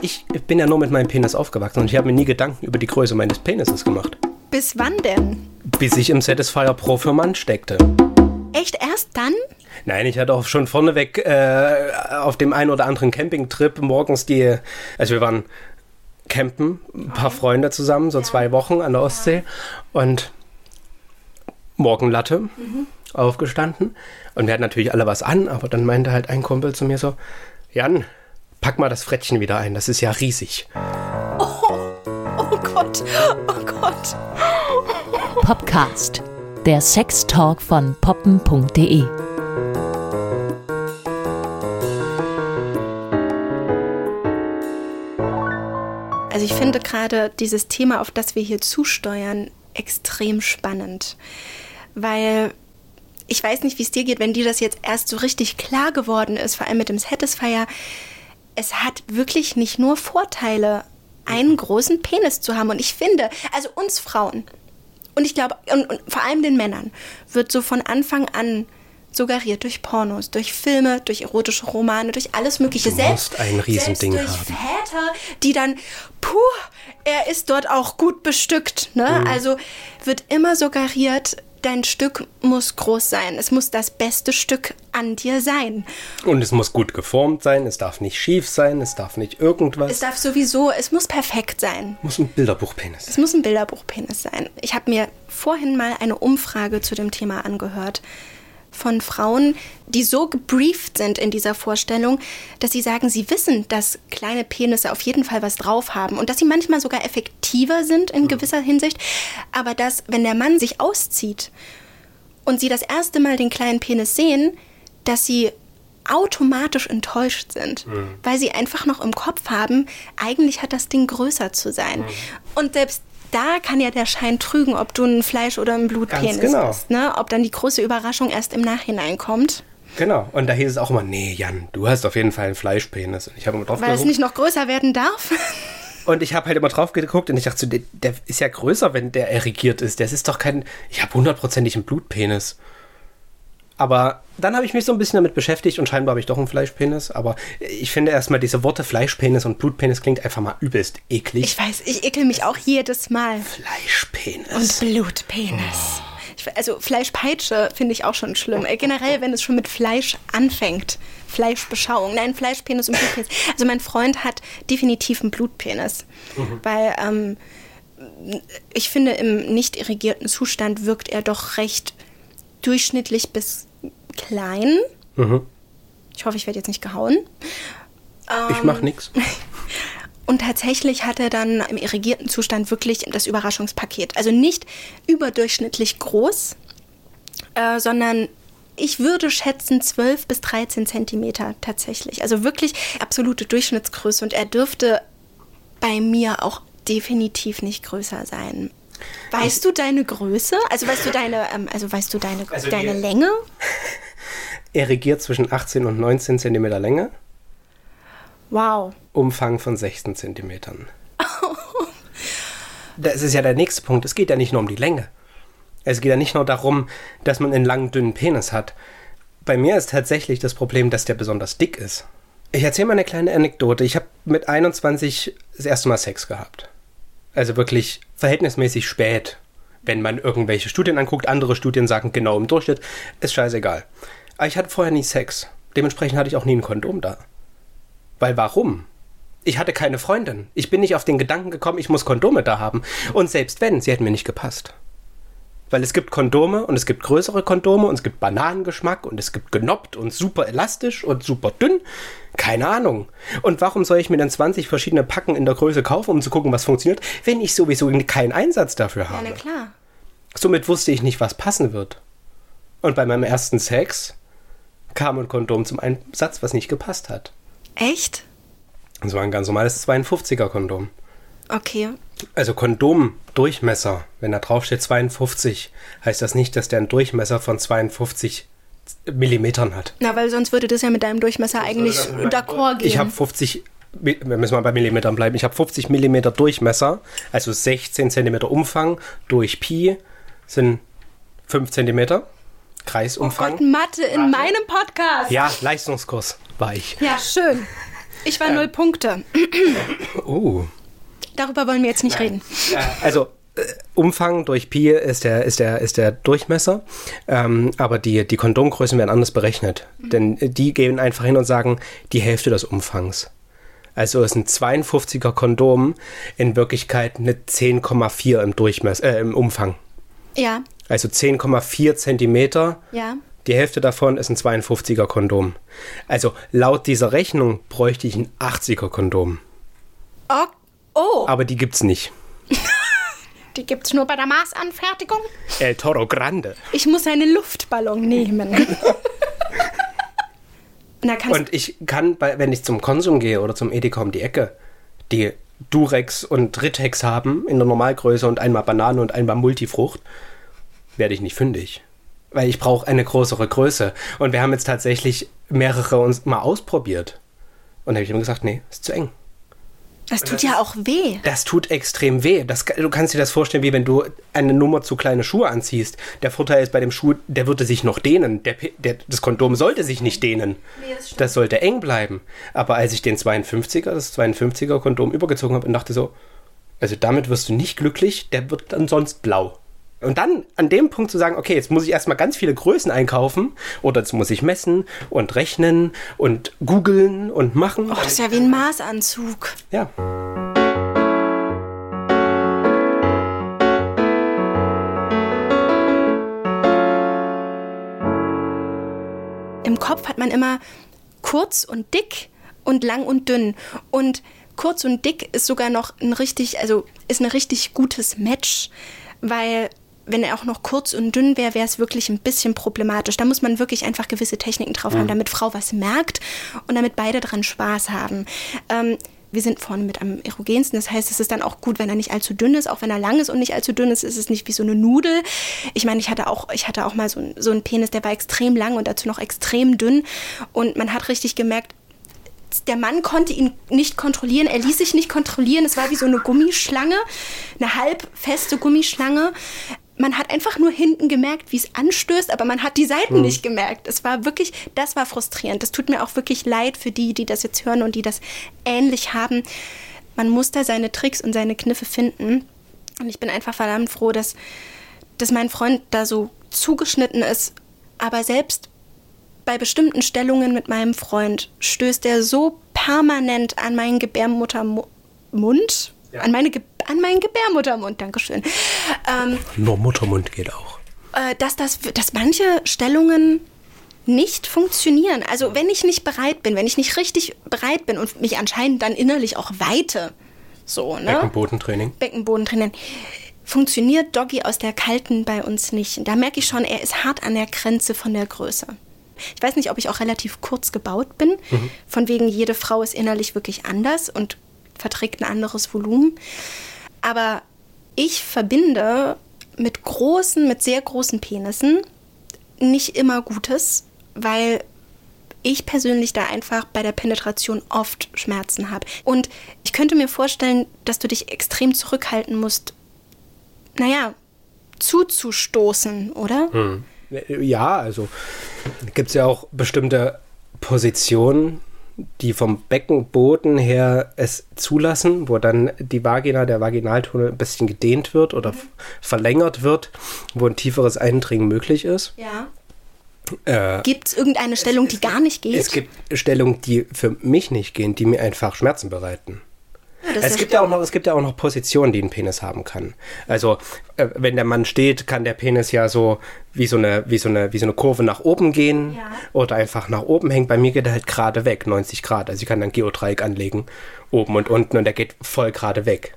Ich bin ja nur mit meinem Penis aufgewachsen und ich habe mir nie Gedanken über die Größe meines Penises gemacht. Bis wann denn? Bis ich im Satisfier Pro für Mann steckte. Echt erst dann? Nein, ich hatte auch schon vorneweg äh, auf dem einen oder anderen Campingtrip morgens die, also wir waren campen, ein paar Freunde zusammen, so zwei Wochen an der Ostsee und Morgenlatte aufgestanden und wir hatten natürlich alle was an, aber dann meinte halt ein Kumpel zu mir so, Jan, pack mal das Frettchen wieder ein, das ist ja riesig. Oh Gott, oh Gott. Popcast, der Sextalk von poppen.de. Also ich finde gerade dieses Thema, auf das wir hier zusteuern, extrem spannend. Weil ich weiß nicht, wie es dir geht, wenn dir das jetzt erst so richtig klar geworden ist, vor allem mit dem Satisfier. Es hat wirklich nicht nur Vorteile, einen großen Penis zu haben. Und ich finde, also uns Frauen, und ich glaube, und, und vor allem den Männern, wird so von Anfang an suggeriert durch Pornos, durch Filme, durch erotische Romane, durch alles Mögliche. Du selbst, ein Riesending selbst durch haben. Väter, die dann, puh, er ist dort auch gut bestückt. Ne? Mhm. Also wird immer suggeriert, dein Stück muss groß sein. Es muss das beste Stück an dir sein. Und es muss gut geformt sein, es darf nicht schief sein, es darf nicht irgendwas. Es darf sowieso, es muss perfekt sein. muss ein Bilderbuchpenis. Es muss ein Bilderbuchpenis sein. Ich habe mir vorhin mal eine Umfrage zu dem Thema angehört von Frauen, die so gebrieft sind in dieser Vorstellung, dass sie sagen, sie wissen, dass kleine Penisse auf jeden Fall was drauf haben und dass sie manchmal sogar effektiver sind in gewisser Hinsicht, aber dass, wenn der Mann sich auszieht und sie das erste Mal den kleinen Penis sehen, dass sie automatisch enttäuscht sind, weil sie einfach noch im Kopf haben, eigentlich hat das Ding größer zu sein. Und selbst da kann ja der Schein trügen, ob du ein Fleisch- oder ein Blutpenis genau. hast. Ne? Ob dann die große Überraschung erst im Nachhinein kommt. Genau. Und da hieß es auch immer, nee, Jan, du hast auf jeden Fall einen Fleischpenis. Und ich habe immer drauf Weil es geguckt. nicht noch größer werden darf. Und ich habe halt immer drauf geguckt und ich dachte so, der, der ist ja größer, wenn der erregiert ist. Das ist doch kein, ich habe hundertprozentig einen Blutpenis. Aber dann habe ich mich so ein bisschen damit beschäftigt und scheinbar habe ich doch einen Fleischpenis. Aber ich finde erstmal diese Worte Fleischpenis und Blutpenis klingt einfach mal übelst eklig. Ich weiß, ich ekel mich auch jedes Mal. Fleischpenis. Und Blutpenis. Ich, also Fleischpeitsche finde ich auch schon schlimm. Äh, Generell, wenn es schon mit Fleisch anfängt. Fleischbeschauung. Nein, Fleischpenis und Blutpenis. Also mein Freund hat definitiv einen Blutpenis. Weil ähm, ich finde, im nicht irrigierten Zustand wirkt er doch recht durchschnittlich bis klein. Ich hoffe, ich werde jetzt nicht gehauen. ich mache nix. Und tatsächlich hat er dann im irrigierten Zustand wirklich das Überraschungspaket. Also nicht überdurchschnittlich groß, äh, sondern ich würde schätzen 12 bis 13 Zentimeter tatsächlich. Also wirklich absolute Durchschnittsgröße. Und er dürfte bei mir auch definitiv nicht größer sein. Weißt du deine Größe? Also weißt du deine, ähm, also weißt du deine, Also deine die- Länge? Erregiert zwischen 18 und 19 Zentimeter Länge, Wow. Umfang von 16 Zentimetern. Das ist ja der nächste Punkt. Es geht ja nicht nur um die Länge. Es geht ja nicht nur darum, dass man einen langen, dünnen Penis hat. Bei mir ist tatsächlich das Problem, dass der besonders dick ist. Ich erzähle mal eine kleine Anekdote. Ich habe mit 21 das erste Mal Sex gehabt. Also wirklich verhältnismäßig spät. Wenn man irgendwelche Studien anguckt, andere Studien sagen genau im Durchschnitt, ist scheißegal. Aber ich hatte vorher nie Sex. Dementsprechend hatte ich auch nie ein Kondom da. Weil warum? Ich hatte keine Freundin. Ich bin nicht auf den Gedanken gekommen, ich muss Kondome da haben. Und selbst wenn, sie hätten mir nicht gepasst. Weil es gibt Kondome und es gibt größere Kondome und es gibt Bananengeschmack und es gibt genoppt und super elastisch und super dünn. Keine Ahnung. Und warum soll ich mir dann 20 verschiedene Packen in der Größe kaufen, um zu gucken, was funktioniert, wenn ich sowieso keinen Einsatz dafür Ja, habe? na klar. Somit wusste ich nicht, was passen wird. Und bei meinem ersten Sex kam ein Kondom zum Einsatz, was nicht gepasst hat. Echt? Das war ein ganz normales 52er Kondom. Okay. Also Kondomdurchmesser, wenn da drauf steht 52, heißt das nicht, dass der einen Durchmesser von 52 Millimetern hat. Na, weil sonst würde das ja mit deinem Durchmesser eigentlich d'accord gehen. Ich habe 50, Mi- wir müssen mal bei Millimetern bleiben, ich habe 50 Millimeter Durchmesser, also 16 Zentimeter Umfang durch Pi sind 5 Zentimeter. Oh Kreisumfang. Gott, Mathe in meinem Podcast. ja, Leistungskurs war ich. Ja, schön. Ich war null Punkte. Oh. Darüber wollen wir jetzt nicht reden. Also äh, Umfang durch Pi ist der, ist der, ist der Durchmesser, ähm, aber die, die Kondomgrößen werden anders berechnet. Denn die gehen einfach hin und sagen, die Hälfte des Umfangs. Also ist ein 52er Kondom in Wirklichkeit eine 10,4 im Durchmesser, äh, im Umfang. Ja, Also 10,4 Zentimeter. ja. Die Hälfte davon ist ein 52er Kondom. Also laut dieser Rechnung bräuchte ich ein 80er Kondom. Oh, oh Aber die gibt's nicht. die gibt's nur bei der Maßanfertigung. El Toro Grande. Ich muss einen Luftballon nehmen. Und ich kann, bei, wenn ich zum Konsum gehe oder zum Edeka um die Ecke, die Durex und Rittex haben in der Normalgröße und einmal Banane und einmal Multifrucht, werde ich nicht fündig. Weil ich brauche eine größere Größe. Und wir haben jetzt tatsächlich mehrere uns mal ausprobiert. Und da habe ich immer gesagt, nee, ist zu eng. das tut ja auch weh. Das tut extrem weh. Das, du kannst dir das vorstellen, wie wenn du eine Nummer zu kleine Schuhe anziehst. Der Vorteil ist bei dem Schuh, der würde sich noch dehnen. Der, der, das Kondom sollte sich nicht dehnen. das, sollte eng bleiben. Aber als ich den 52er, das 52er Kondom übergezogen habe und dachte so, also damit wirst du nicht glücklich, der wird dann sonst blau. Und dann an dem Punkt zu sagen, okay, jetzt muss ich erstmal ganz viele Größen einkaufen oder jetzt muss ich messen und rechnen und googeln und machen. Oh, das ist ja wie ein Maßanzug. Ja. Im Kopf hat man immer kurz und dick und lang und dünn. Und kurz und dick ist sogar noch ein richtig, also ist ein richtig gutes Match, weil wenn er auch noch kurz und dünn wäre, wäre es wirklich ein bisschen problematisch. Da muss man wirklich einfach gewisse Techniken drauf haben, damit Frau was merkt und damit beide dran Spaß haben. Ähm, wir sind vorne mit am erogensten. Das heißt, es ist dann auch gut, wenn er nicht allzu dünn ist. Auch wenn er lang ist und nicht allzu dünn ist, ist es nicht wie so eine Nudel. Ich meine, ich hatte auch, ich hatte auch mal so, so einen Penis, der war extrem lang und dazu noch extrem dünn. Und man hat richtig gemerkt, der Mann konnte ihn nicht kontrollieren, er ließ sich nicht kontrollieren. Es war wie so eine Gummischlange, eine halb feste Gummischlange. Man hat einfach nur hinten gemerkt, wie es anstößt, aber man hat die Seiten nicht gemerkt. Es war wirklich, das war frustrierend. Das tut mir auch wirklich leid für die, die das jetzt hören und die das ähnlich haben. Man muss da seine Tricks und seine Kniffe finden. Und ich bin einfach verdammt froh, dass, dass mein Freund da so zugeschnitten ist. Aber selbst bei bestimmten Stellungen mit meinem Freund stößt er so permanent an meinen Gebärmuttermund, an, meine an meinen Gebärmuttermund, Dankeschön, ähm, Nur Muttermund geht auch. äh, dass, das, dass manche Stellungen nicht funktionieren. Also wenn ich nicht bereit bin, wenn ich nicht richtig bereit bin und mich anscheinend dann innerlich auch weite, so, ne? Beckenbodentraining. Beckenboden drinnen. Funktioniert Doggy aus der kalten bei uns nicht. Da merke ich schon, er ist hart an der Grenze von der Größe. Ich weiß nicht, ob ich auch relativ kurz gebaut bin. Von wegen, jede Frau ist innerlich wirklich anders und verträgt ein anderes Volumen. Aber ich verbinde mit großen, mit sehr großen Penissen nicht immer Gutes, weil ich persönlich da einfach bei der Penetration oft Schmerzen habe. Und ich könnte mir vorstellen, dass du dich extrem zurückhalten musst, naja, zuzustoßen, oder? Ja, also gibt es ja auch bestimmte Positionen, die vom Beckenboden her es zulassen, wo dann die Vagina, der Vaginaltunnel ein bisschen gedehnt wird oder f- verlängert wird, wo ein tieferes Eindringen möglich ist. Ja. Äh, Gibt es irgendeine Stellung, die gar nicht geht? es gibt Stellungen, die für mich nicht gehen, die mir einfach Schmerzen bereiten. Ja, Es gibt, ja auch noch, es gibt ja auch noch Positionen, die ein Penis haben kann. Also, äh, wenn der Mann steht, kann der Penis ja so wie so eine, wie so eine, wie so eine Kurve nach oben gehen Ja. oder einfach nach oben hängen. Bei mir geht er halt gerade weg, 90 Grad. Also ich kann dann Geodreieck anlegen, oben und unten und der geht voll gerade weg.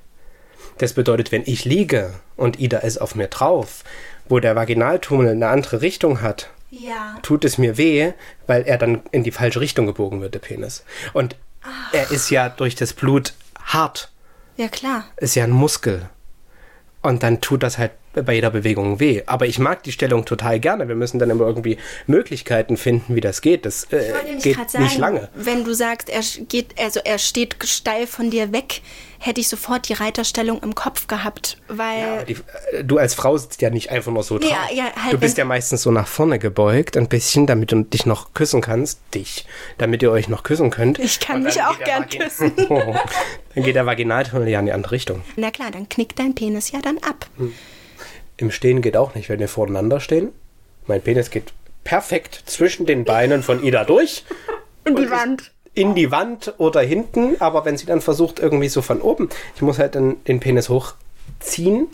Das bedeutet, wenn ich liege und Ida ist auf mir drauf, wo der Vaginaltunnel eine andere Richtung hat, ja. tut es mir weh, weil er dann in die falsche Richtung gebogen wird, der Penis. Und er ist ja durch das Blut hart Ja, klar. ist ja ein Muskel. Und dann tut das halt bei jeder Bewegung weh. Aber ich mag die Stellung total gerne. Wir müssen dann immer irgendwie Möglichkeiten finden, wie das geht. Das äh, geht sagen, nicht lange. Wenn du sagst, er geht, also er steht steil von dir weg, hätte ich sofort die Reiterstellung im Kopf gehabt, weil. Ja, die, äh, du als Frau sitzt ja nicht einfach nur so drauf. Ja, ja, halt du bist ja meistens so nach vorne gebeugt, ein bisschen, damit du dich noch küssen kannst. Dich. Damit ihr euch noch küssen könnt. Ich kann mich auch gern küssen. dann geht der Vaginaltunnel ja in die andere Richtung. Na klar, dann knickt dein Penis ja dann ab. Im Stehen geht auch nicht, wenn wir voreinander stehen. Mein Penis geht perfekt zwischen den Beinen von Ida durch. In die Wand. in die Wand oder hinten, aber wenn sie dann versucht, irgendwie so von oben, ich muss halt dann den Penis hochziehen,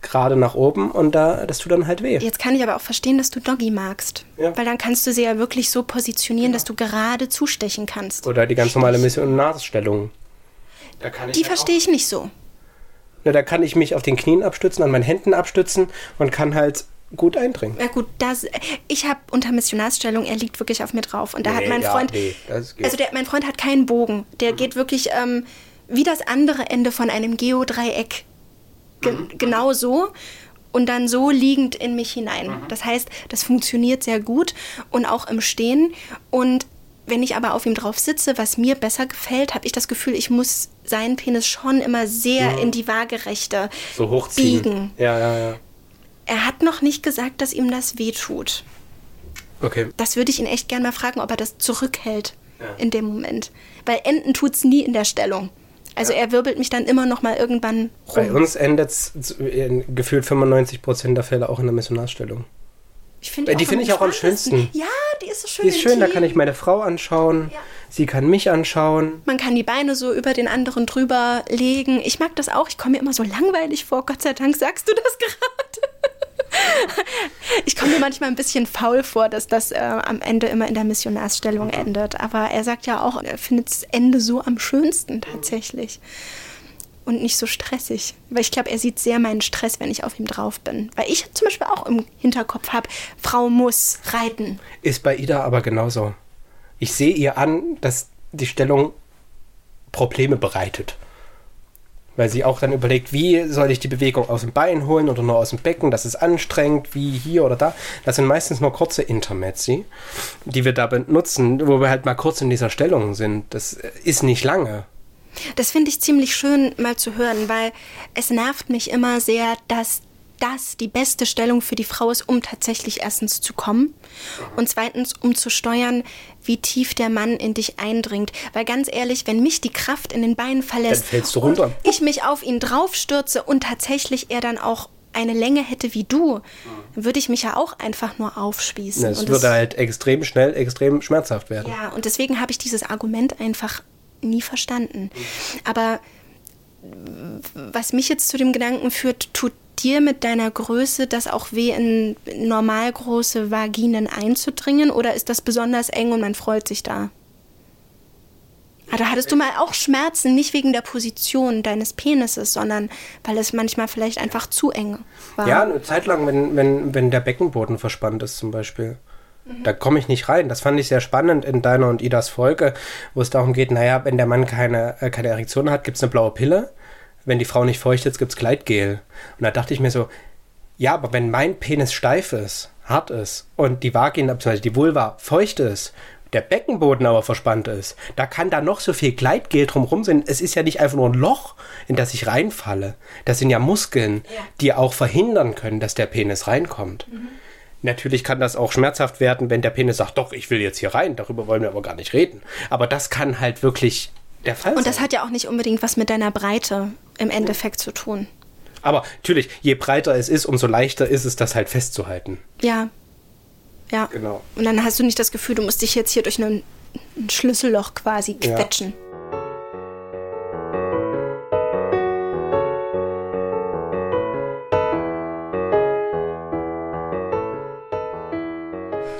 gerade nach oben und da, das tut dann halt weh. Jetzt kann ich aber auch verstehen, dass du Doggy magst. Ja. Weil dann kannst du sie ja wirklich so positionieren, dass du gerade zustechen kannst. Oder die ganz normale Missionarstellung. Da kann ich Die halt verstehe ich nicht so. Na, da kann ich mich auf den Knien abstützen, an meinen Händen abstützen und kann halt gut eindringen. Ja gut, das, ich habe unter Missionarsstellung, er liegt wirklich auf mir drauf. Und da hat Nee, mein ja, Freund, nee, also der, mein Freund hat keinen Bogen. Der geht wirklich ähm, wie das andere Ende von einem Geodreieck. Ge Mhm. Genau so. Und dann so liegend in mich hinein. Mhm. Das heißt, das funktioniert sehr gut und auch im Stehen. Und wenn ich aber auf ihm drauf sitze, was mir besser gefällt, habe ich das Gefühl, ich muss seinen Penis schon immer sehr in die waagerechte Mhm. so hochziehen. biegen. Ja, ja, ja. Er hat noch nicht gesagt, dass ihm das wehtut. Okay. Das würde ich ihn echt gerne mal fragen, ob er das zurückhält Ja. in dem Moment. Weil enden tut's nie in der Stellung. Also er wirbelt mich dann immer noch mal irgendwann Bei rum. uns endet es in gefühlt 95% der Fälle auch in der Missionarstellung. Ich find Äh, die finde ich auch am schönsten. Ja, die ist so schön. Die ist schön, da intim. kann ich meine Frau anschauen, Ja. sie kann mich anschauen. Man kann die Beine so über den anderen drüber legen. Ich mag das auch. Ich komme mir immer so langweilig vor. Gott sei Dank sagst du das gerade. Ich komme mir manchmal ein bisschen faul vor, dass das äh, am Ende immer in der Missionarsstellung endet. Aber er sagt ja auch, er findet das Ende so am schönsten tatsächlich. Und nicht so stressig. Weil ich glaube, er sieht sehr meinen Stress, wenn ich auf ihm drauf bin. Weil ich zum Beispiel auch im Hinterkopf habe, Frau muss reiten. Ist bei Ida aber genauso. Ich sehe ihr an, dass die Stellung Probleme bereitet. Weil sie auch dann überlegt, wie soll ich die Bewegung aus dem Bein holen oder nur aus dem Becken, das ist anstrengend, wie hier oder da. Das sind meistens nur kurze Intermezzi, die wir da benutzen, wo wir halt mal kurz in dieser Stellung sind. Das ist nicht lange. Das finde ich ziemlich schön mal zu hören, weil es nervt mich immer sehr, dass das die beste Stellung für die Frau ist, um tatsächlich erstens zu kommen und zweitens, um zu steuern, wie tief der Mann in dich eindringt. Weil ganz ehrlich, wenn mich die Kraft in den Beinen verlässt Dann fällst du runter. ich mich auf ihn draufstürze und tatsächlich er dann auch eine Länge hätte wie du, dann würde ich mich ja auch einfach nur aufspießen. Es Und würde halt extrem schnell, extrem schmerzhaft werden. ja, und deswegen habe ich dieses Argument einfach nie verstanden. Aber was mich jetzt zu dem Gedanken führt, tut dir mit deiner Größe das auch weh, in normal große Vaginen einzudringen oder ist das besonders eng und man freut sich da? Ah, da hattest du mal auch Schmerzen, nicht wegen der Position deines Penises, sondern weil es manchmal vielleicht einfach zu eng war. Ja, eine Zeit lang, wenn, wenn, wenn der Beckenboden verspannt ist zum Beispiel. Da komme ich nicht rein. Das fand ich sehr spannend in deiner und Idas Folge, wo es darum geht, naja, wenn der Mann keine, äh, keine Erektion hat, gibt es eine blaue Pille. Wenn die Frau nicht feucht ist, gibt es Gleitgel. Und da dachte ich mir so, ja, aber wenn mein Penis steif ist, hart ist und die Vagina, beziehungsweise die Vulva feucht ist, der Beckenboden aber verspannt ist, da kann da noch so viel Gleitgel drumherum sein. Es ist ja nicht einfach nur ein Loch, in das ich reinfalle. Das sind ja Muskeln, die auch verhindern können, dass der Penis reinkommt. Natürlich kann das auch schmerzhaft werden, wenn der Penis sagt, doch, ich will jetzt hier rein, darüber wollen wir aber gar nicht reden. Aber das kann halt wirklich der Fall Und sein. das hat ja auch nicht unbedingt was mit deiner Breite im Endeffekt zu tun. aber natürlich, je breiter es ist, umso leichter ist es, das halt festzuhalten. Ja. Ja. Genau. Und dann hast du nicht das Gefühl, du musst dich jetzt hier durch ein, ein Schlüsselloch quasi Ja.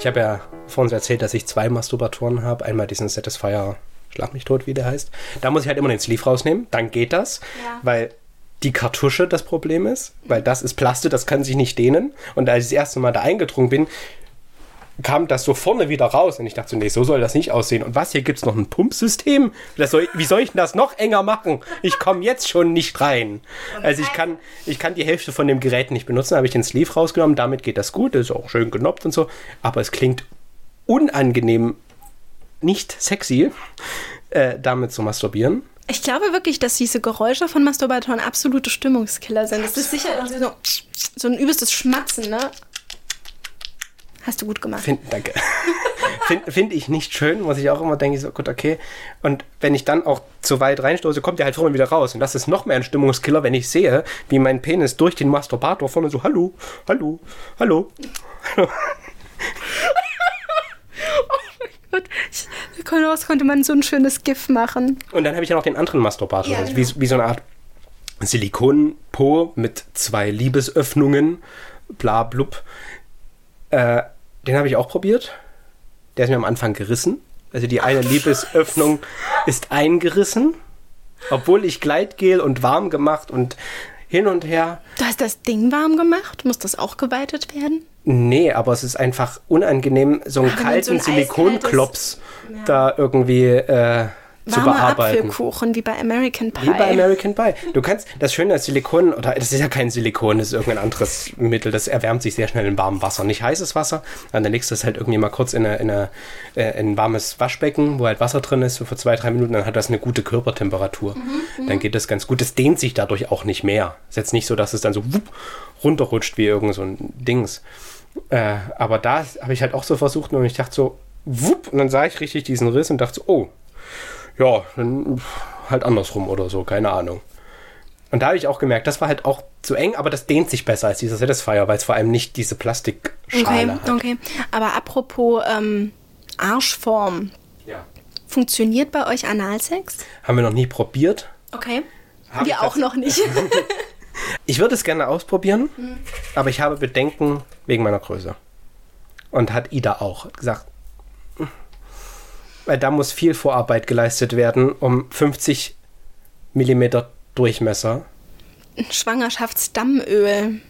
Ich habe ja vorhin erzählt, dass ich zwei Masturbatoren habe. Einmal diesen Satisfier, schlag mich tot, wie der heißt. Da muss ich halt immer den Sleeve rausnehmen, dann geht das, Ja. weil die Kartusche das Problem ist, weil das ist Plaste, das kann sich nicht dehnen. Und als ich das erste Mal da eingedrungen bin, kam das so vorne wieder raus. Und ich dachte so, nee, so soll das nicht aussehen. Und was, hier gibt's noch ein Pumpsystem? Das soll, wie soll ich denn das noch enger machen? Ich komme jetzt schon nicht rein. Also ich kann, ich kann die Hälfte von dem Gerät nicht benutzen. habe ich den Sleeve rausgenommen. Damit geht das gut. Das ist auch schön genoppt und so. Aber es klingt unangenehm, nicht sexy, äh, damit zu masturbieren. Ich glaube wirklich, dass diese Geräusche von Masturbatoren absolute Stimmungskiller sind. Das ist sicher so, so ein übelstes Schmatzen, ne? Hast du gut gemacht. Find, danke. Finde find ich nicht schön, muss ich auch immer denken, so gut, okay. Und wenn ich dann auch zu weit reinstoße, kommt der halt vorne wieder raus. Und das ist noch mehr ein Stimmungskiller, wenn ich sehe, wie mein Penis durch den Masturbator vorne so, hallo, hallo, hallo, hallo. oh mein Gott, daraus konnte man so ein schönes GIF machen. Und dann habe ich ja noch den anderen Masturbator, ja, genau. wie, wie so eine Art Silikonpo mit zwei Liebesöffnungen, bla blub. Äh, den habe ich auch probiert. Der ist mir am Anfang gerissen. Also die eine Liebesöffnung ist eingerissen, obwohl ich Gleitgel und warm gemacht und hin und her. Du hast das Ding warm gemacht? Muss das auch geweitet werden? Nee, aber es ist einfach unangenehm, so einen Ach, kalten so ein Silikonklops ja. da irgendwie äh, zu bearbeiten. Apfelkuchen wie bei American Pie. Wie bei American Pie. Du kannst das Schöne als Silikon oder das ist ja kein Silikon, das ist irgendein anderes Mittel, das erwärmt sich sehr schnell in warmem Wasser, nicht heißes Wasser. Dann legst du es halt irgendwie mal kurz in, eine, in, eine, äh, in ein warmes Waschbecken, wo halt Wasser drin ist, so für zwei drei Minuten, dann hat das eine gute Körpertemperatur. Mhm, mhm. dann geht das ganz gut. Es dehnt sich dadurch auch nicht mehr. Es ist jetzt nicht so, dass es dann so wupp, runterrutscht wie irgend so ein Dings. Äh, aber da habe ich halt auch so versucht und ich dachte so, wupp, und dann sah ich richtig diesen Riss und dachte so, oh, ja, dann halt andersrum oder so, keine Ahnung. Und da habe ich auch gemerkt, das war halt auch zu eng, aber das dehnt sich besser als dieser Satisfier, weil es vor allem nicht diese Plastikschale okay, hat. Okay, aber apropos ähm, Arschform. Ja. Funktioniert bei euch Analsex? Haben wir noch nie probiert. Okay. Hab wir auch noch nicht. ich würde es gerne ausprobieren, hm. aber ich habe Bedenken wegen meiner Größe. Und hat Ida auch gesagt, weil da muss viel Vorarbeit geleistet werden, um 50 mm Durchmesser. Schwangerschaftsdammöl.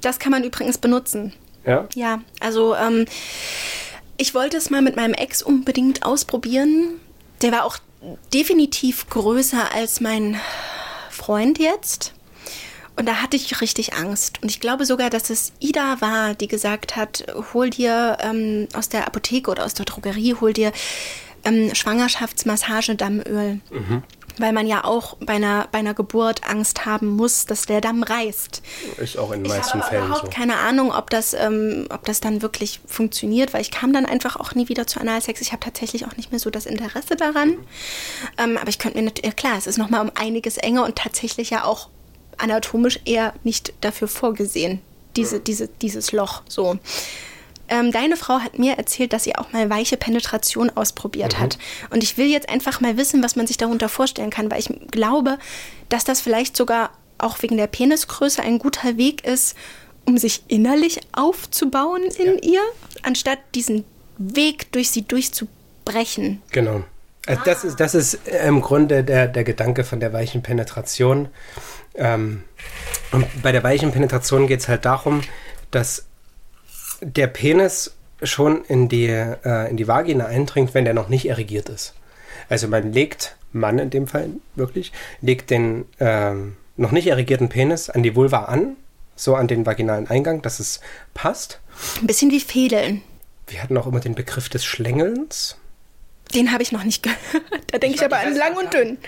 Das kann man übrigens benutzen. Ja? Ja, also ähm, ich wollte es mal mit meinem Ex unbedingt ausprobieren. Der war auch definitiv größer als mein Freund jetzt. Und da hatte ich richtig Angst. Und ich glaube sogar, dass es Ida war, die gesagt hat, hol dir ähm, aus der Apotheke oder aus der Drogerie, hol dir ähm, Schwangerschaftsmassagedammöl. Mhm. Weil man ja auch bei einer, bei einer Geburt Angst haben muss, dass der Damm reißt. Ist auch in den meisten ich habe Fällen überhaupt so. keine Ahnung, ob das, ähm, ob das dann wirklich funktioniert, weil ich kam dann einfach auch nie wieder zu Analsex. Ich habe tatsächlich auch nicht mehr so das Interesse daran. Mhm. Ähm, aber ich könnte mir natürlich, klar, es ist nochmal um einiges enger und tatsächlich ja auch anatomisch eher nicht dafür vorgesehen, diese, diese, dieses Loch so. Ähm, deine Frau hat mir erzählt, dass sie auch mal weiche Penetration ausprobiert mhm. hat. Und ich will jetzt einfach mal wissen, was man sich darunter vorstellen kann, weil ich glaube, dass das vielleicht sogar auch wegen der Penisgröße ein guter Weg ist, um sich innerlich aufzubauen in ja. ihr, anstatt diesen Weg durch sie durchzubrechen. Genau. Also das ist, das ist im Grunde der, der Gedanke von der weichen Penetration. Ähm, und bei der weichen Penetration geht es halt darum, dass der Penis schon in die, äh, in die Vagina eindringt, wenn der noch nicht erregiert ist. Also man legt, Mann in dem Fall wirklich, legt den ähm, noch nicht erregierten Penis an die Vulva an, so an den vaginalen Eingang, dass es passt. Ein bisschen wie Fädeln. Wir hatten auch immer den Begriff des Schlängelns. Den habe ich noch nicht gehört. Da denke ich, ich aber an lang und dünn.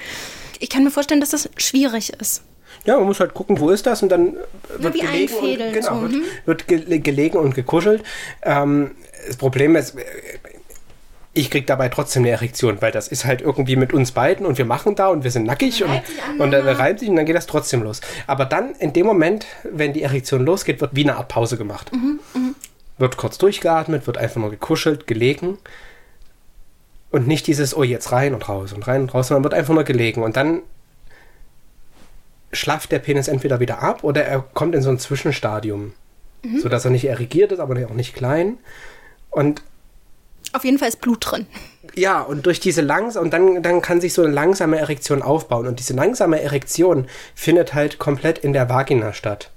Ich kann mir vorstellen, dass das schwierig ist. Ja, man muss halt gucken, wo ist das und dann wird wie gelegen und, genau, so. wird, mhm. wird ge gelegen und gekuschelt. Ähm, das Problem ist, ich kriege dabei trotzdem eine Erektion, weil das ist halt irgendwie mit uns beiden und wir machen da und wir sind nackig und, und dann reibt sich und dann geht das trotzdem los. Aber dann in dem Moment, wenn die Erektion losgeht, wird wie eine Art Pause gemacht. Mhm, mh. Wird kurz durchgeatmet, wird einfach nur gekuschelt, gelegen. Und nicht dieses, oh, jetzt rein und raus und rein und raus, sondern wird einfach nur gelegen. Und dann schlafft der Penis entweder wieder ab oder er kommt in so ein Zwischenstadium. Mhm. Sodass er nicht erregiert ist, aber auch nicht klein. Und auf jeden Fall ist Blut drin. Ja, und durch diese langsam, und dann, dann kann sich so eine langsame Erektion aufbauen. Und diese langsame Erektion findet halt komplett in der Vagina statt.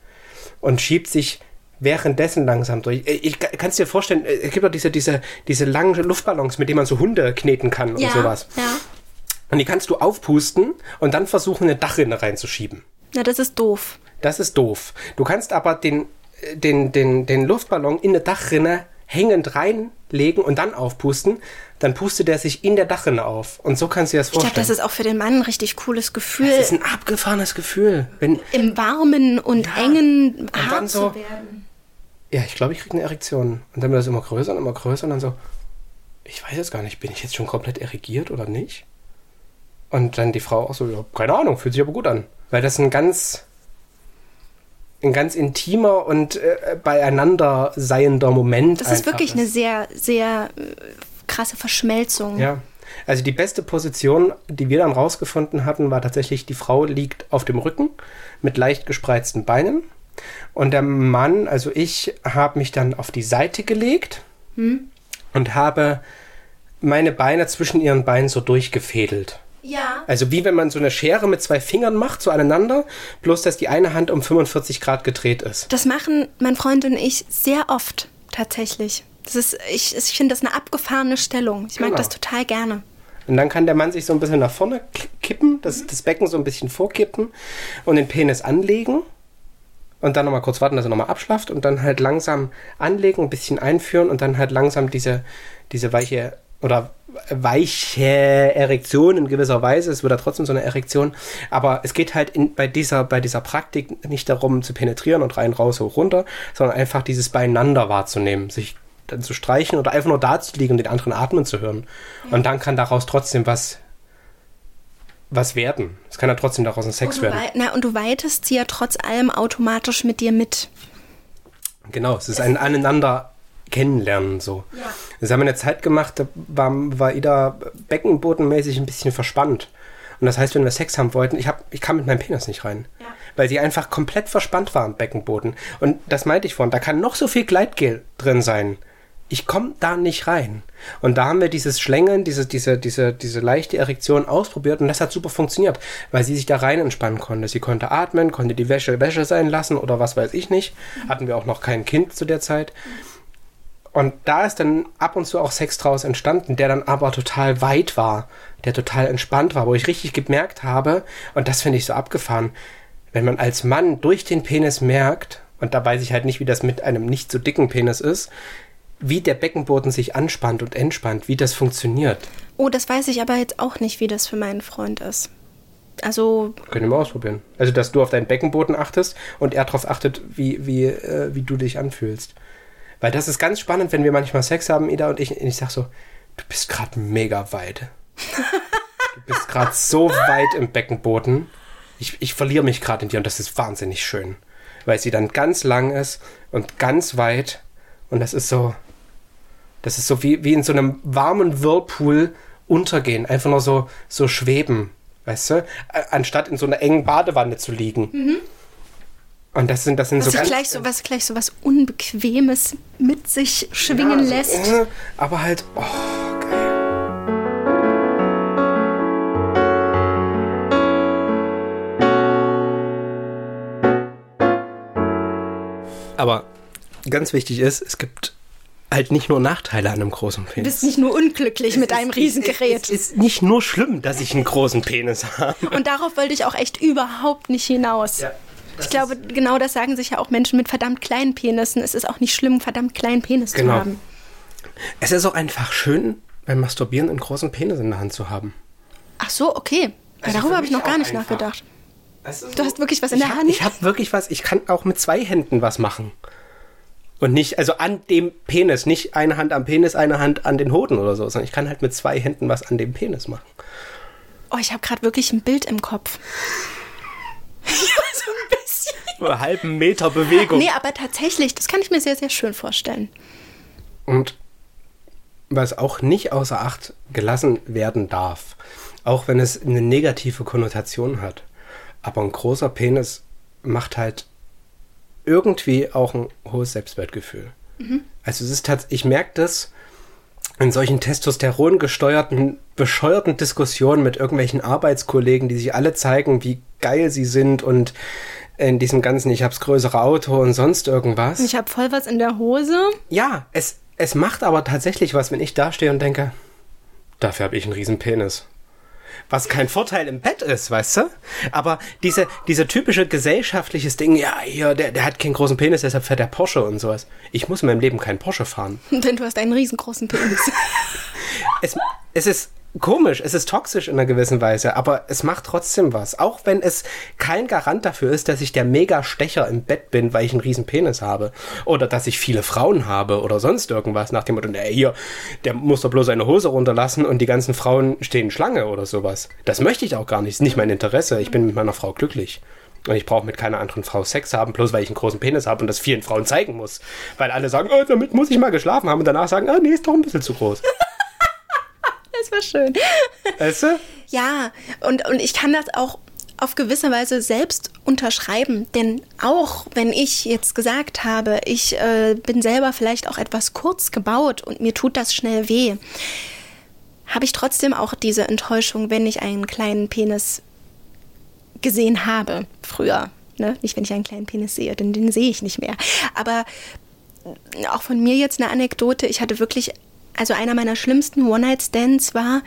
Und schiebt sich währenddessen langsam durch. Äh, Ich kann es dir vorstellen, äh, es gibt doch diese, diese, diese langen Luftballons, mit denen man so Hunde kneten kann und ja, sowas. ja. Und die kannst du aufpusten und dann versuchen, eine Dachrinne reinzuschieben. Na, das ist doof. Das ist doof. Du kannst aber den, äh, den, den, den Luftballon in eine Dachrinne hängend reinlegen und dann aufpusten. Dann pustet er sich in der Dachrinne auf. Und so kannst du dir das Ich glaube, vorstellen. das ist auch für den Mann ein richtig cooles Gefühl, das ist ein abgefahrenes Gefühl. Wenn, im warmen und Ja. engen hart so- zu werden. ja, ich glaube, ich kriege eine Erektion. Und dann wird das immer größer und immer größer und dann so, ich weiß jetzt gar nicht, bin ich jetzt schon komplett erigiert oder nicht? Und dann die Frau auch so, ja, keine Ahnung, fühlt sich aber gut an. Weil das ein ganz, ein ganz intimer und äh, beieinander seiender Moment Das ist wirklich eine sehr, sehr äh, krasse Verschmelzung. Ja. Also die beste Position, die wir dann rausgefunden hatten, war tatsächlich, die Frau liegt auf dem Rücken mit leicht gespreizten Beinen. Und der Mann, also ich, habe mich dann auf die Seite gelegt und habe meine Beine zwischen ihren Beinen so durchgefädelt. Ja. Also wie wenn man so eine Schere mit zwei Fingern macht, so aneinander, bloß dass die eine Hand um 45 Grad gedreht ist. Das machen mein Freund und ich sehr oft, tatsächlich. Das ist, ich, ich finde das eine abgefahrene Stellung. Ich mag Genau. das total gerne. Und dann kann der Mann sich so ein bisschen nach vorne kippen, das, das Becken so ein bisschen vorkippen und den Penis anlegen. Und dann nochmal kurz warten, dass er nochmal abschlafft und dann halt langsam anlegen, ein bisschen einführen und dann halt langsam diese, diese weiche oder weiche Erektion in gewisser Weise. Es wird da trotzdem so eine Erektion. Aber es geht halt in, bei, dieser, bei dieser Praktik nicht darum zu penetrieren und rein, raus, hoch, runter, sondern einfach dieses Beieinander wahrzunehmen, sich dann zu streichen oder einfach nur da zu liegen und den anderen atmen zu hören. Und dann kann daraus trotzdem was, was werden. Es kann ja trotzdem daraus ein Sex werden. na, und du weitest sie ja trotz allem automatisch mit dir mit. Genau, es ist ein aneinander kennenlernen so. Das haben wir eine Zeit gemacht, da war, war Ida beckenbodenmäßig ein bisschen verspannt. Und das heißt, wenn wir Sex haben wollten, ich, hab, ich kam mit meinem Penis nicht rein. Ja. Weil sie einfach komplett verspannt war am Beckenboden. Und das meinte ich vorhin, da kann noch so viel Gleitgel drin sein. Ich komme da nicht rein. Und da haben wir dieses Schlängeln, diese, diese, diese, diese leichte Erektion ausprobiert und das hat super funktioniert, weil sie sich da rein entspannen konnte. Sie konnte atmen, konnte die Wäsche Wäsche sein lassen oder was weiß ich nicht. Hatten wir auch noch kein Kind zu der Zeit. Und da ist dann ab und zu auch Sex draus entstanden, der dann aber total weit war, der total entspannt war, wo ich richtig gemerkt habe, und das finde ich so abgefahren, wenn man als Mann durch den Penis merkt, und da weiß ich halt nicht, wie das mit einem nicht so dicken Penis ist, wie der Beckenboden sich anspannt und entspannt, wie das funktioniert. Oh, das weiß ich aber jetzt auch nicht, wie das für meinen Freund ist. Also, Können wir mal ausprobieren. Also, dass du auf deinen Beckenboden achtest und er darauf achtet, wie, wie, äh, wie du dich anfühlst. Weil das ist ganz spannend, wenn wir manchmal Sex haben, Ida und ich, und ich sag so, du bist gerade mega weit. Du bist gerade so weit im Beckenboden. Ich, ich verliere mich gerade in dir und das ist wahnsinnig schön. Weil sie dann ganz lang ist und ganz weit und das ist so, das ist so wie, wie in so einem warmen Whirlpool untergehen, einfach nur so, so schweben, weißt du? Anstatt in so einer engen Badewanne zu liegen. Und das sind, das sind was, so sich ganz. gleich so was gleich so was Unbequemes mit sich schwingen Ja, so, lässt. äh, aber halt, oh, geil. Aber ganz wichtig ist, es gibt halt nicht nur Nachteile an einem großen Du Penis. bist nicht nur unglücklich mit deinem Riesengerät. Es ist nicht nur schlimm, dass ich einen großen Penis habe. Und darauf wollte ich auch echt überhaupt nicht hinaus. Ja, ich glaube, genau das sagen sich ja auch Menschen mit verdammt kleinen Penissen. Es ist auch nicht schlimm, einen verdammt kleinen Penis Genau. zu haben. Es ist auch einfach schön, beim Masturbieren einen großen Penis in der Hand zu haben. Ach so, okay. Also darüber habe ich noch gar nicht einfach. nachgedacht. Ist Du hast wirklich was in der hab, Hand? Ich habe wirklich was. Ich kann auch mit zwei Händen was machen. Und nicht, also an dem Penis, nicht eine Hand am Penis, eine Hand an den Hoden oder so, sondern ich kann halt mit zwei Händen was an dem Penis machen. Oh, ich habe gerade wirklich ein Bild im Kopf. ja, so ein bisschen. Einen halben Meter Bewegung. Nee, aber tatsächlich, das kann ich mir sehr, sehr schön vorstellen. Und was auch nicht außer Acht gelassen werden darf, auch wenn es eine negative Konnotation hat, aber ein großer Penis macht halt irgendwie auch ein hohes Selbstwertgefühl. Also es ist tatsächlich, ich merke das in solchen Testosteron gesteuerten, bescheuerten Diskussionen mit irgendwelchen Arbeitskollegen, die sich alle zeigen, wie geil sie sind und in diesem ganzen, ich hab's größere Auto und sonst irgendwas. Ich habe voll was in der Hose. Ja, es, es macht aber tatsächlich was, wenn ich dastehe und denke, dafür habe ich einen riesen Penis. Was kein Vorteil im Bett ist, weißt du? Aber diese, diese typische gesellschaftliches Ding, ja, hier, der, der hat keinen großen Penis, deshalb fährt der Porsche und sowas. Ich muss in meinem Leben keinen Porsche fahren. Denn du hast einen riesengroßen Penis. Es, es ist komisch, es ist toxisch in einer gewissen Weise, aber es macht trotzdem was. Auch wenn es kein Garant dafür ist, dass ich der Mega-Stecher im Bett bin, weil ich einen riesen Penis habe. Oder dass ich viele Frauen habe oder sonst irgendwas nach dem Motto, ey, hier, der muss doch bloß seine Hose runterlassen und die ganzen Frauen stehen Schlange oder sowas. Das möchte ich auch gar nicht, ist nicht mein Interesse. Ich bin mit meiner Frau glücklich. Und ich brauche mit keiner anderen Frau Sex haben, bloß weil ich einen großen Penis habe und das vielen Frauen zeigen muss. Weil alle sagen, oh, damit muss ich mal geschlafen haben und danach sagen, ah, nee, ist doch ein bisschen zu groß. Das war schön. Weißt du? Ja, und, und ich kann das auch auf gewisse Weise selbst unterschreiben. Denn auch wenn ich jetzt gesagt habe, ich äh, bin selber vielleicht auch etwas kurz gebaut und mir tut das schnell weh, habe ich trotzdem auch diese Enttäuschung, wenn ich einen kleinen Penis gesehen habe früher. Ne? Nicht, wenn ich einen kleinen Penis sehe, denn den sehe ich nicht mehr. Aber auch von mir jetzt eine Anekdote. Ich hatte wirklich, also einer meiner schlimmsten One-Night-Stands war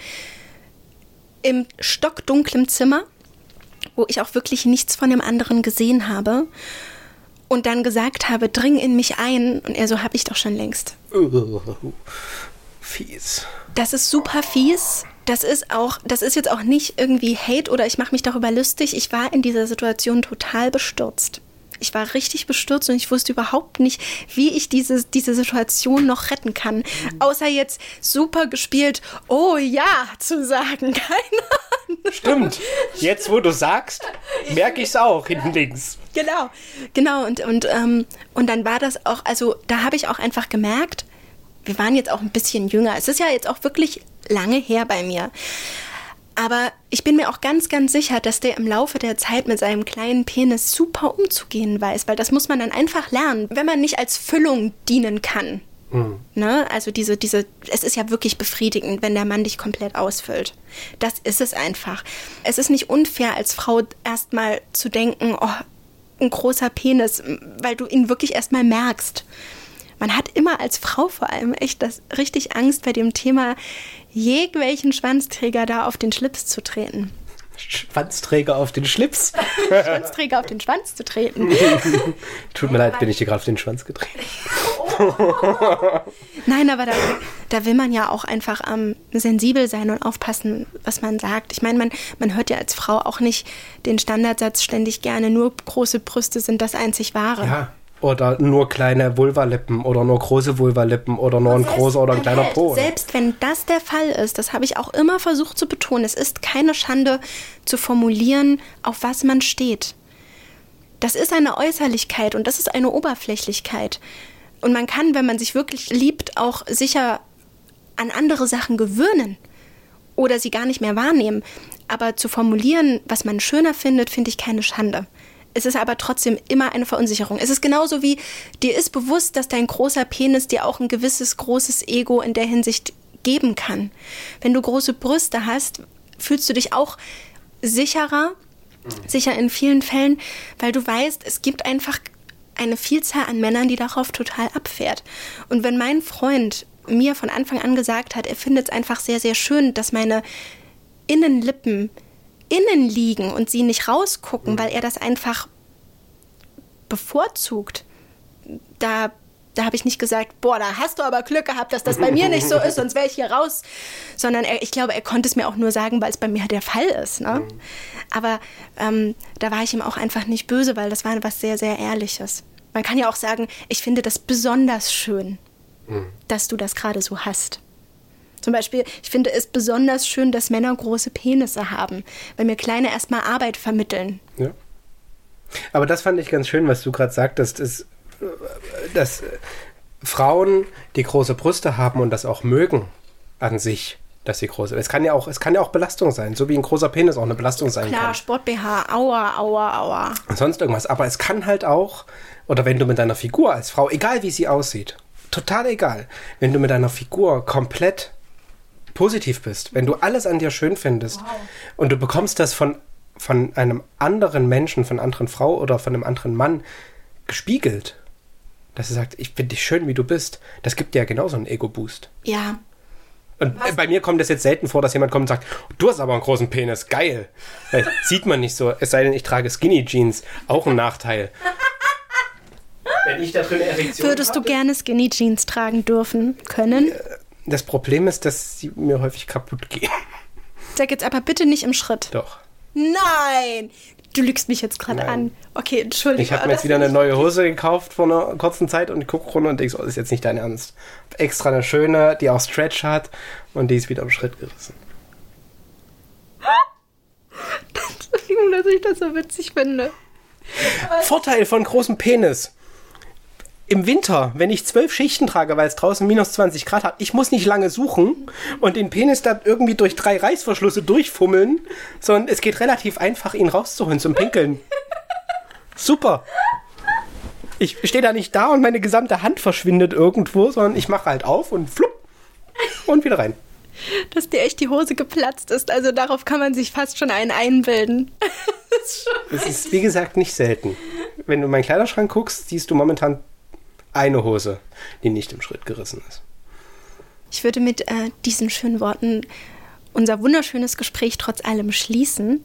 im stockdunklen Zimmer, wo ich auch wirklich nichts von dem anderen gesehen habe. Und dann gesagt habe, dring in mich ein. Und er so, hab ich doch schon längst. Fies. Das ist super fies. Das ist auch, das ist jetzt auch nicht irgendwie Hate oder ich mache mich darüber lustig. Ich war in dieser Situation total bestürzt. Ich war richtig bestürzt und ich wusste überhaupt nicht, wie ich diese, diese Situation noch retten kann. Außer jetzt super gespielt, oh ja, zu sagen. Keine Ahnung. Stimmt. Jetzt, wo du sagst, merke ich es auch hinten links. Genau, genau. Und, und, ähm, und dann war das auch, also da habe ich auch einfach gemerkt, wir waren jetzt auch ein bisschen jünger. Es ist ja jetzt auch wirklich lange her bei mir. Aber ich bin mir auch ganz, ganz sicher, dass der im Laufe der Zeit mit seinem kleinen Penis super umzugehen weiß, weil das muss man dann einfach lernen, wenn man nicht als Füllung dienen kann. Mhm. Ne? Also diese, diese, es ist ja wirklich befriedigend, wenn der Mann dich komplett ausfüllt. Das ist es einfach. Es ist nicht unfair, als Frau erstmal zu denken, oh, ein großer Penis, weil du ihn wirklich erstmal merkst man hat immer als Frau vor allem echt das richtig Angst bei dem Thema, jegwelchen Schwanzträger da auf den Schlips zu treten. Schwanzträger auf den Schlips. Schwanzträger auf den Schwanz zu treten. Tut mir leid, bin ich dir gerade auf den Schwanz getreten. Nein, aber da, da will man ja auch einfach ähm, sensibel sein und aufpassen, was man sagt. Ich meine, man, man hört ja als Frau auch nicht den Standardsatz ständig gerne, nur große Brüste sind das einzig wahre. Ja, oder nur kleine Vulvalippen oder nur große Vulvalippen oder nur ein großer oder ein kleiner Po. Selbst wenn das der Fall ist, das habe ich auch immer versucht zu betonen, es ist keine Schande zu formulieren, auf was man steht. Das ist eine Äußerlichkeit und das ist eine Oberflächlichkeit. Und man kann, wenn man sich wirklich liebt, auch sicher an andere Sachen gewöhnen oder sie gar nicht mehr wahrnehmen. Aber zu formulieren, was man schöner findet, finde ich keine Schande. Es ist aber trotzdem immer eine Verunsicherung. Es ist genauso wie dir ist bewusst, dass dein großer Penis dir auch ein gewisses großes Ego in der Hinsicht geben kann. Wenn du große Brüste hast, fühlst du dich auch sicherer, sicher in vielen Fällen, weil du weißt, es gibt einfach eine Vielzahl an Männern, die darauf total abfährt. Und wenn mein Freund mir von Anfang an gesagt hat, er findet es einfach sehr, sehr schön, dass meine Innenlippen innen liegen und sie nicht rausgucken, mhm. weil er das einfach bevorzugt. Da, da habe ich nicht gesagt, boah, da hast du aber Glück gehabt, dass das bei mir nicht so ist, sonst wäre ich hier raus. Sondern er, ich glaube, er konnte es mir auch nur sagen, weil es bei mir der Fall ist. Ne? Mhm. Aber ähm, da war ich ihm auch einfach nicht böse, weil das war was sehr, sehr Ehrliches. Man kann ja auch sagen, ich finde das besonders schön, mhm. dass du das gerade so hast. Zum Beispiel, ich finde es besonders schön, dass Männer große Penisse haben, weil mir Kleine erstmal Arbeit vermitteln. Ja. Aber das fand ich ganz schön, was du gerade sagtest, ist, dass Frauen, die große Brüste haben und das auch mögen an sich, dass sie große. Es kann ja auch, es kann ja auch Belastung sein, so wie ein großer Penis auch eine Belastung sein Klar, kann. Klar, Sport BH, aua, aua, aua. Und sonst irgendwas. Aber es kann halt auch, oder wenn du mit deiner Figur als Frau, egal wie sie aussieht, total egal, wenn du mit deiner Figur komplett positiv bist, wenn du alles an dir schön findest wow. und du bekommst das von von einem anderen Menschen, von einer anderen Frau oder von einem anderen Mann gespiegelt, dass er sagt, ich finde dich schön, wie du bist, das gibt dir ja genauso einen Ego-Boost. Ja. Und Was? bei mir kommt es jetzt selten vor, dass jemand kommt und sagt, du hast aber einen großen Penis, geil. Das sieht man nicht so, es sei denn, ich trage Skinny Jeans, auch ein Nachteil. Wenn ich da drin Erektion Würdest hatte, du gerne Skinny Jeans tragen dürfen, können? Das Problem ist, dass sie mir häufig kaputt gehen. Sag jetzt aber bitte nicht im Schritt. Doch. Nein! Du lügst mich jetzt gerade an. Okay, entschuldige. Ich habe mir jetzt wieder eine neue Hose gekauft vor einer kurzen Zeit und gucke runter und denke so, das ist jetzt nicht dein Ernst. Extra eine schöne, die auch Stretch hat und die ist wieder im Schritt gerissen. Entschuldigung, dass ich das so witzig finde. Vorteil von großem Penis im Winter, wenn ich zwölf Schichten trage, weil es draußen minus 20 Grad hat, ich muss nicht lange suchen und den Penis da irgendwie durch drei Reißverschlüsse durchfummeln, sondern es geht relativ einfach, ihn rauszuholen zum Pinkeln. Super. Ich stehe da nicht da und meine gesamte Hand verschwindet irgendwo, sondern ich mache halt auf und flupp und wieder rein. Dass dir echt die Hose geplatzt ist, also darauf kann man sich fast schon einen einbilden. das ist, wie gesagt, nicht selten. Wenn du in meinen Kleiderschrank guckst, siehst du momentan eine Hose, die nicht im Schritt gerissen ist. Ich würde mit äh, diesen schönen Worten unser wunderschönes Gespräch trotz allem schließen.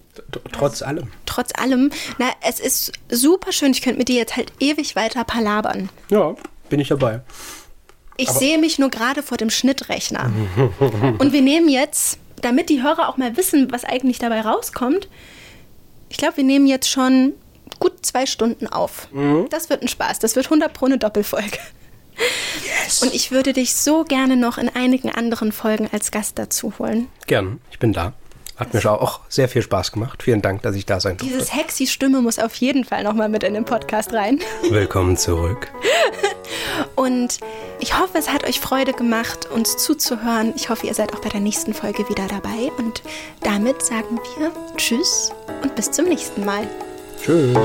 Trotz allem. Trotz allem. Na, es ist super schön. Ich könnte mit dir jetzt halt ewig weiter palabern. Ja, bin ich dabei. Ich Aber sehe mich nur gerade vor dem Schnittrechner. Und wir nehmen jetzt, damit die Hörer auch mal wissen, was eigentlich dabei rauskommt, ich glaube, wir nehmen jetzt schon gut zwei Stunden auf. Mhm. Das wird ein Spaß. Das wird 100 pro eine Doppelfolge. Yes. Und ich würde dich so gerne noch in einigen anderen Folgen als Gast dazu holen. Gern, ich bin da. Hat mir auch sehr viel Spaß gemacht. Vielen Dank, dass ich da sein durfte. Dieses Hexi-Stimme muss auf jeden Fall nochmal mit in den Podcast rein. Willkommen zurück. Und ich hoffe, es hat euch Freude gemacht, uns zuzuhören. Ich hoffe, ihr seid auch bei der nächsten Folge wieder dabei. Und damit sagen wir Tschüss und bis zum nächsten Mal. Tschüss.